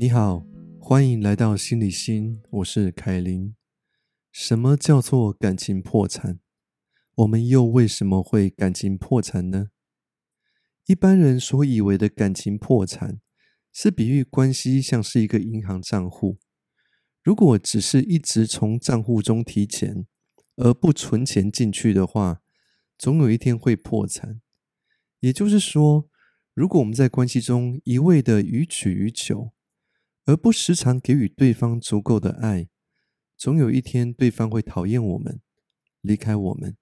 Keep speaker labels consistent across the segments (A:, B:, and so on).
A: 你好，欢迎来到心理心，我是凯琳。什么叫做感情破产？我们又为什么会感情破产呢？一般人所以为的感情破产，是比喻关系像是一个银行账户，如果只是一直从账户中提钱，而不存钱进去的话，总有一天会破产。也就是说，如果我们在关系中一味的予取予求，而不时常给予对方足够的爱，总有一天对方会讨厌我们，离开我们。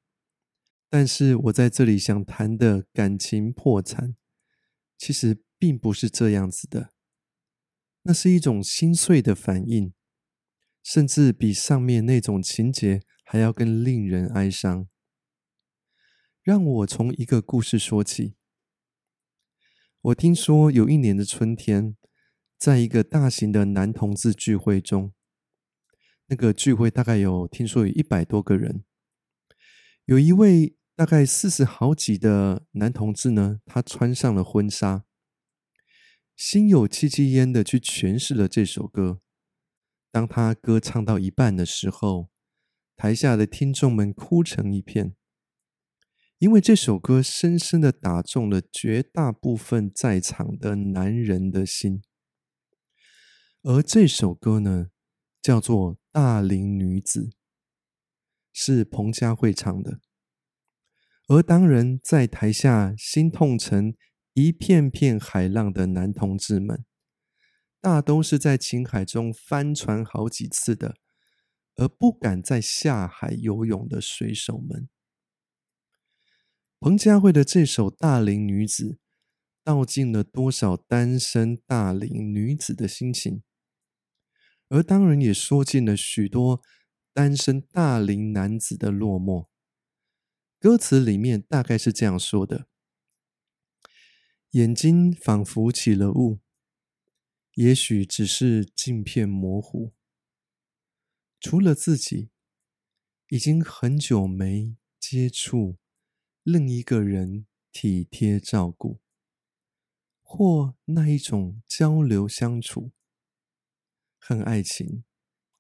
A: 但是我在这里想谈的感情破产，其实并不是这样子的，那是一种心碎的反应，甚至比上面那种情节还要更令人哀伤。让我从一个故事说起。我听说有一年的春天，在一个大型的男同志聚会中，那个聚会大概有听说有一百多个人，有一位大概四十好几的男同志呢，他穿上了婚纱，心有戚戚焉的去诠释了这首歌。当他歌唱到一半的时候，台下的听众们哭成一片。因为这首歌深深的打中了绝大部分在场的男人的心，而这首歌呢，叫做《大龄女子》，是彭佳慧唱的。而当人在台下心痛成一片片海浪的男同志们，大都是在情海中翻船好几次的，而不敢再下海游泳的水手们。彭佳慧的这首《大龄女子》，道尽了多少单身大龄女子的心情，而当然也说尽了许多单身大龄男子的落寞。歌词里面大概是这样说的：眼睛仿佛起了雾，也许只是镜片模糊，除了自己，已经很久没接触。另一个人体贴照顾，或那一种交流相处，和爱情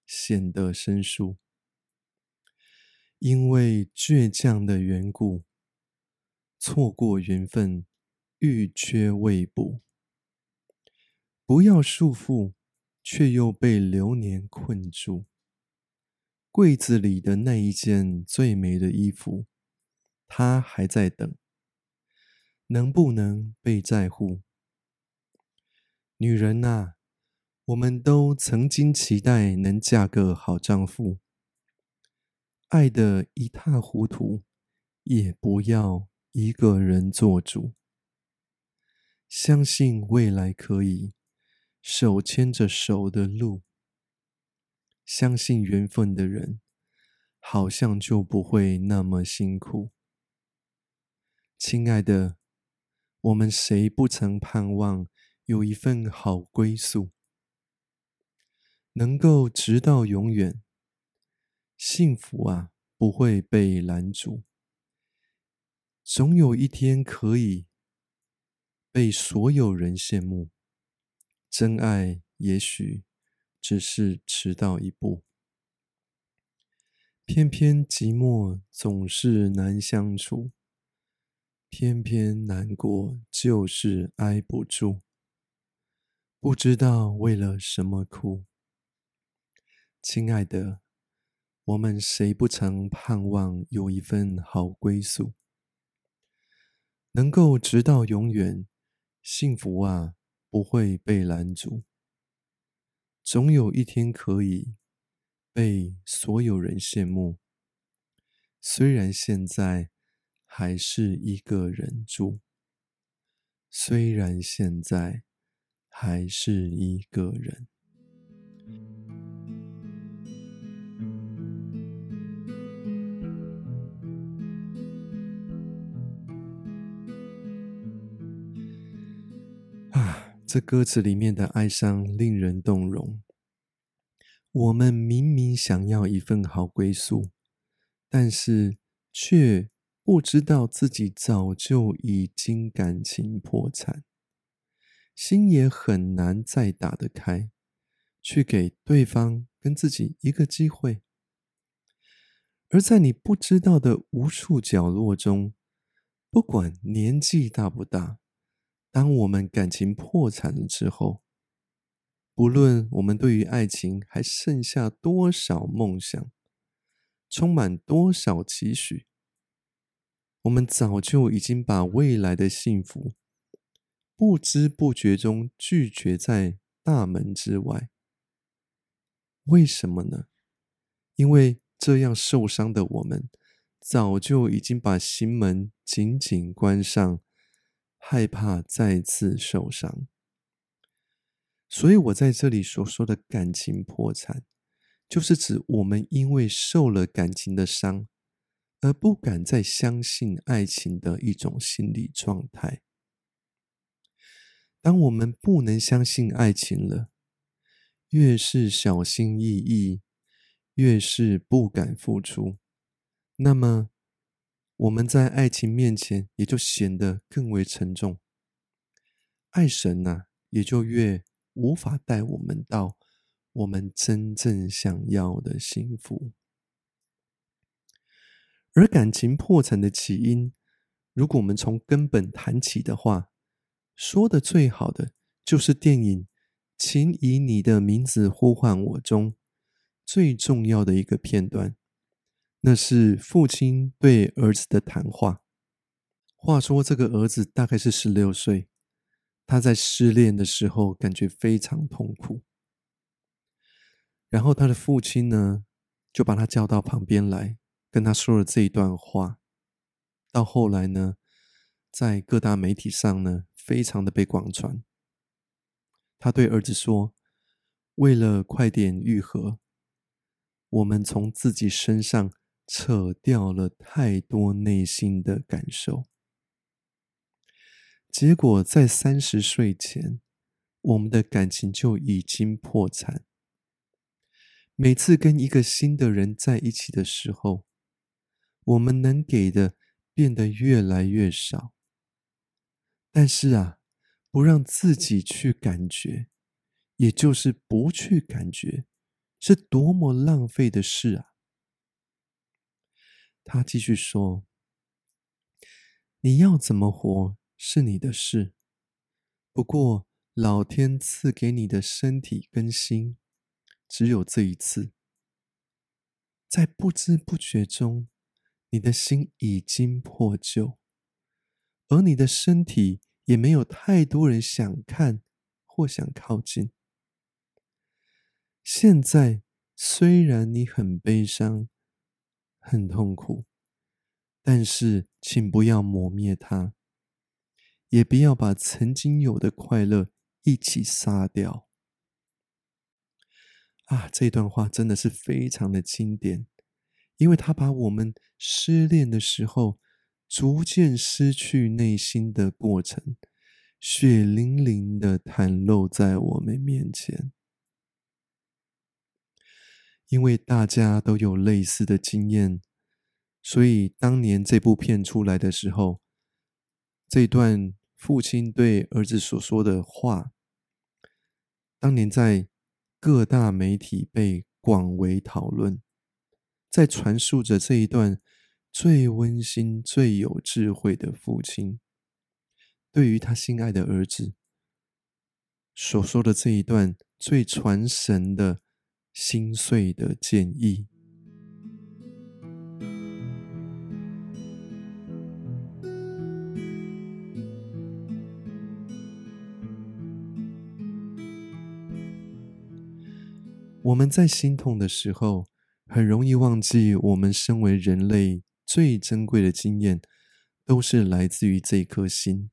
A: 显得生疏。因为倔强的缘故，错过缘分，欲缺未补。不要束缚，却又被流年困住。柜子里的那一件最美的衣服。他还在等，能不能被在乎？女人呐，我们都曾经期待能嫁个好丈夫，爱得一塌糊涂，也不要一个人做主。相信未来可以手牵着手的路，相信缘分的人，好像就不会那么辛苦。亲爱的，我们谁不曾盼望有一份好归宿，能够直到永远？幸福啊，不会被拦阻，总有一天可以被所有人羡慕。真爱也许只是迟到一步，偏偏寂寞总是难相处。偏偏难过就是挨不住，不知道为了什么哭。亲爱的，我们谁不曾盼望有一份好归宿，能够直到永远？幸福啊，不会被拦阻，总有一天可以被所有人羡慕。虽然现在。还是一个人住，虽然现在还是一个人。这歌词里面的哀伤令人动容。我们明明想要一份好归宿，但是却。不知道自己早就已经感情破产，心也很难再打得开，去给对方跟自己一个机会。而在你不知道的无数角落中，不管年纪大不大，当我们感情破产了之后，不论我们对于爱情还剩下多少梦想，充满多少期许，我们早就已经把未来的幸福不知不觉中拒绝在大门之外。为什么呢？因为这样受伤的我们，早就已经把心门紧紧关上，害怕再次受伤。所以我在这里所说的感情破产。就是指我们因为受了感情的伤，而不敢再相信爱情的一种心理状态。当我们不能相信爱情了，越是小心翼翼，越是不敢付出，那么我们在爱情面前也就显得更为沉重。爱神呐，也就越无法带我们到。我们真正想要的幸福，而感情破产的起因，如果我们从根本谈起的话，说的最好的就是电影《请以你的名字呼唤我》中最重要的一个片段，那是父亲对儿子的谈话。话说，这个儿子大概是十六岁，他在失恋的时候感觉非常痛苦。然后他的父亲呢，就把他叫到旁边来，跟他说了这一段话。到后来呢，在各大媒体上呢，非常的被广传。他对儿子说：“为了快点愈合，我们从自己身上扯掉了太多内心的感受，结果在三十岁前，我们的感情就已经破产。”每次跟一个新的人在一起的时候，我们能给的变得越来越少。但是啊，不让自己去感觉，也就是不去感觉，是多么浪费的事啊！他继续说：“你要怎么活是你的事，不过老天赐给你的身体跟心。”只有这一次，在不知不觉中，你的心已经破旧，而你的身体也没有太多人想看或想靠近。现在虽然你很悲伤、很痛苦，但是请不要磨灭它，也不要把曾经有的快乐一起杀掉。啊，这段话真的是非常的经典，因为他把我们失恋的时候逐渐失去内心的过程，血淋淋的袒露在我们面前。因为大家都有类似的经验，所以当年这部片出来的时候，这段父亲对儿子所说的话，当年在。各大媒体被广为讨论，在传述着这一段最温馨、最有智慧的父亲对于他心爱的儿子所说的这一段最传神的心碎的建议。我们在心痛的时候，很容易忘记，我们身为人类最珍贵的经验，都是来自于这颗心。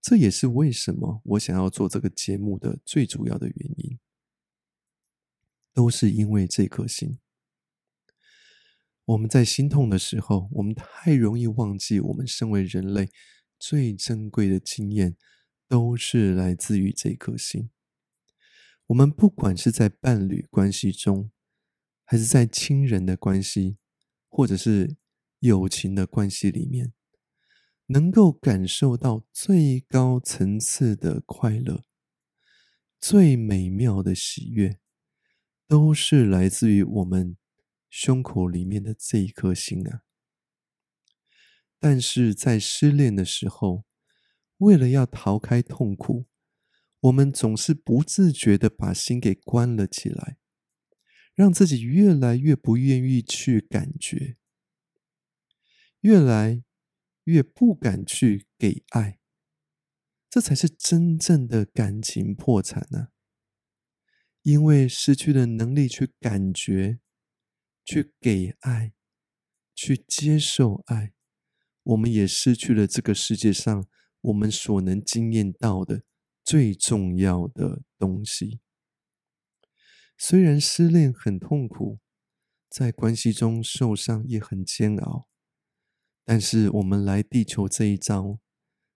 A: 这也是为什么我想要做这个节目的最主要的原因，都是因为这颗心。我们在心痛的时候，我们太容易忘记，我们身为人类最珍贵的经验，都是来自于这颗心。我们不管是在伴侣关系中，还是在亲人的关系，或者是友情的关系里面，能够感受到最高层次的快乐、最美妙的喜悦，都是来自于我们胸口里面的这一颗心啊。但是在失恋的时候，为了要逃开痛苦，我们总是不自觉的把心给关了起来，让自己越来越不愿意去感觉，越来。越不敢去给爱，这才是真正的感情破产呢。因为失去了能力去感觉、去给爱、去接受爱，我们也失去了这个世界上我们所能经验到的最重要的东西。虽然失恋很痛苦，在关系中受伤也很煎熬。但是我们来地球这一遭，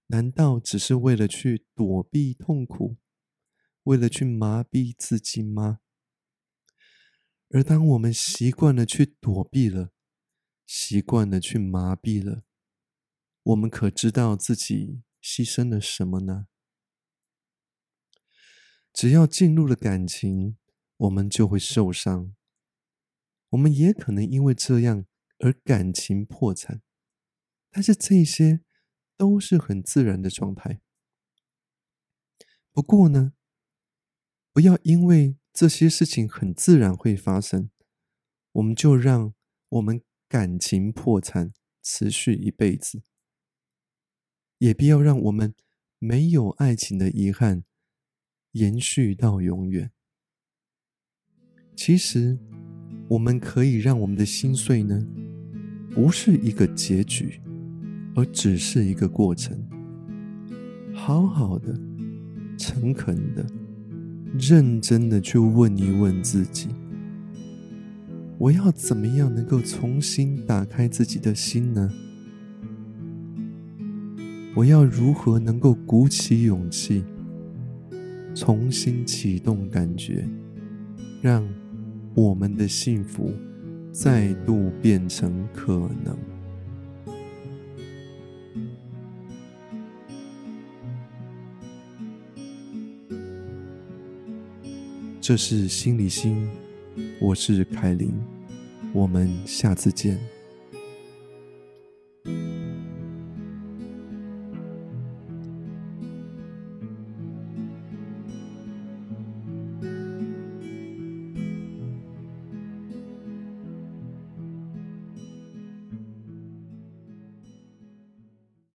A: 难道只是为了去躲避痛苦，为了去麻痹自己吗？而当我们习惯了去躲避了，习惯了去麻痹了，我们可知道自己牺牲了什么呢？只要进入了感情，我们就会受伤，我们也可能因为这样而感情破产。但是这些都是很自然的状态。不过呢，不要因为这些事情很自然会发生，我们就让我们感情破产持续一辈子，也必要让我们没有爱情的遗憾延续到永远。其实，我们可以让我们的心碎呢，不是一个结局。而只是一个过程，好好的、诚恳的、认真的去问一问自己：我要怎么样能够重新打开自己的心呢？我要如何能够鼓起勇气，重新启动感觉，让我们的幸福再度变成可能？这是心理心，我是凯琳，我们下次见。